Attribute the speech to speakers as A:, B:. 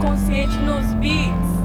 A: consciente nos beats.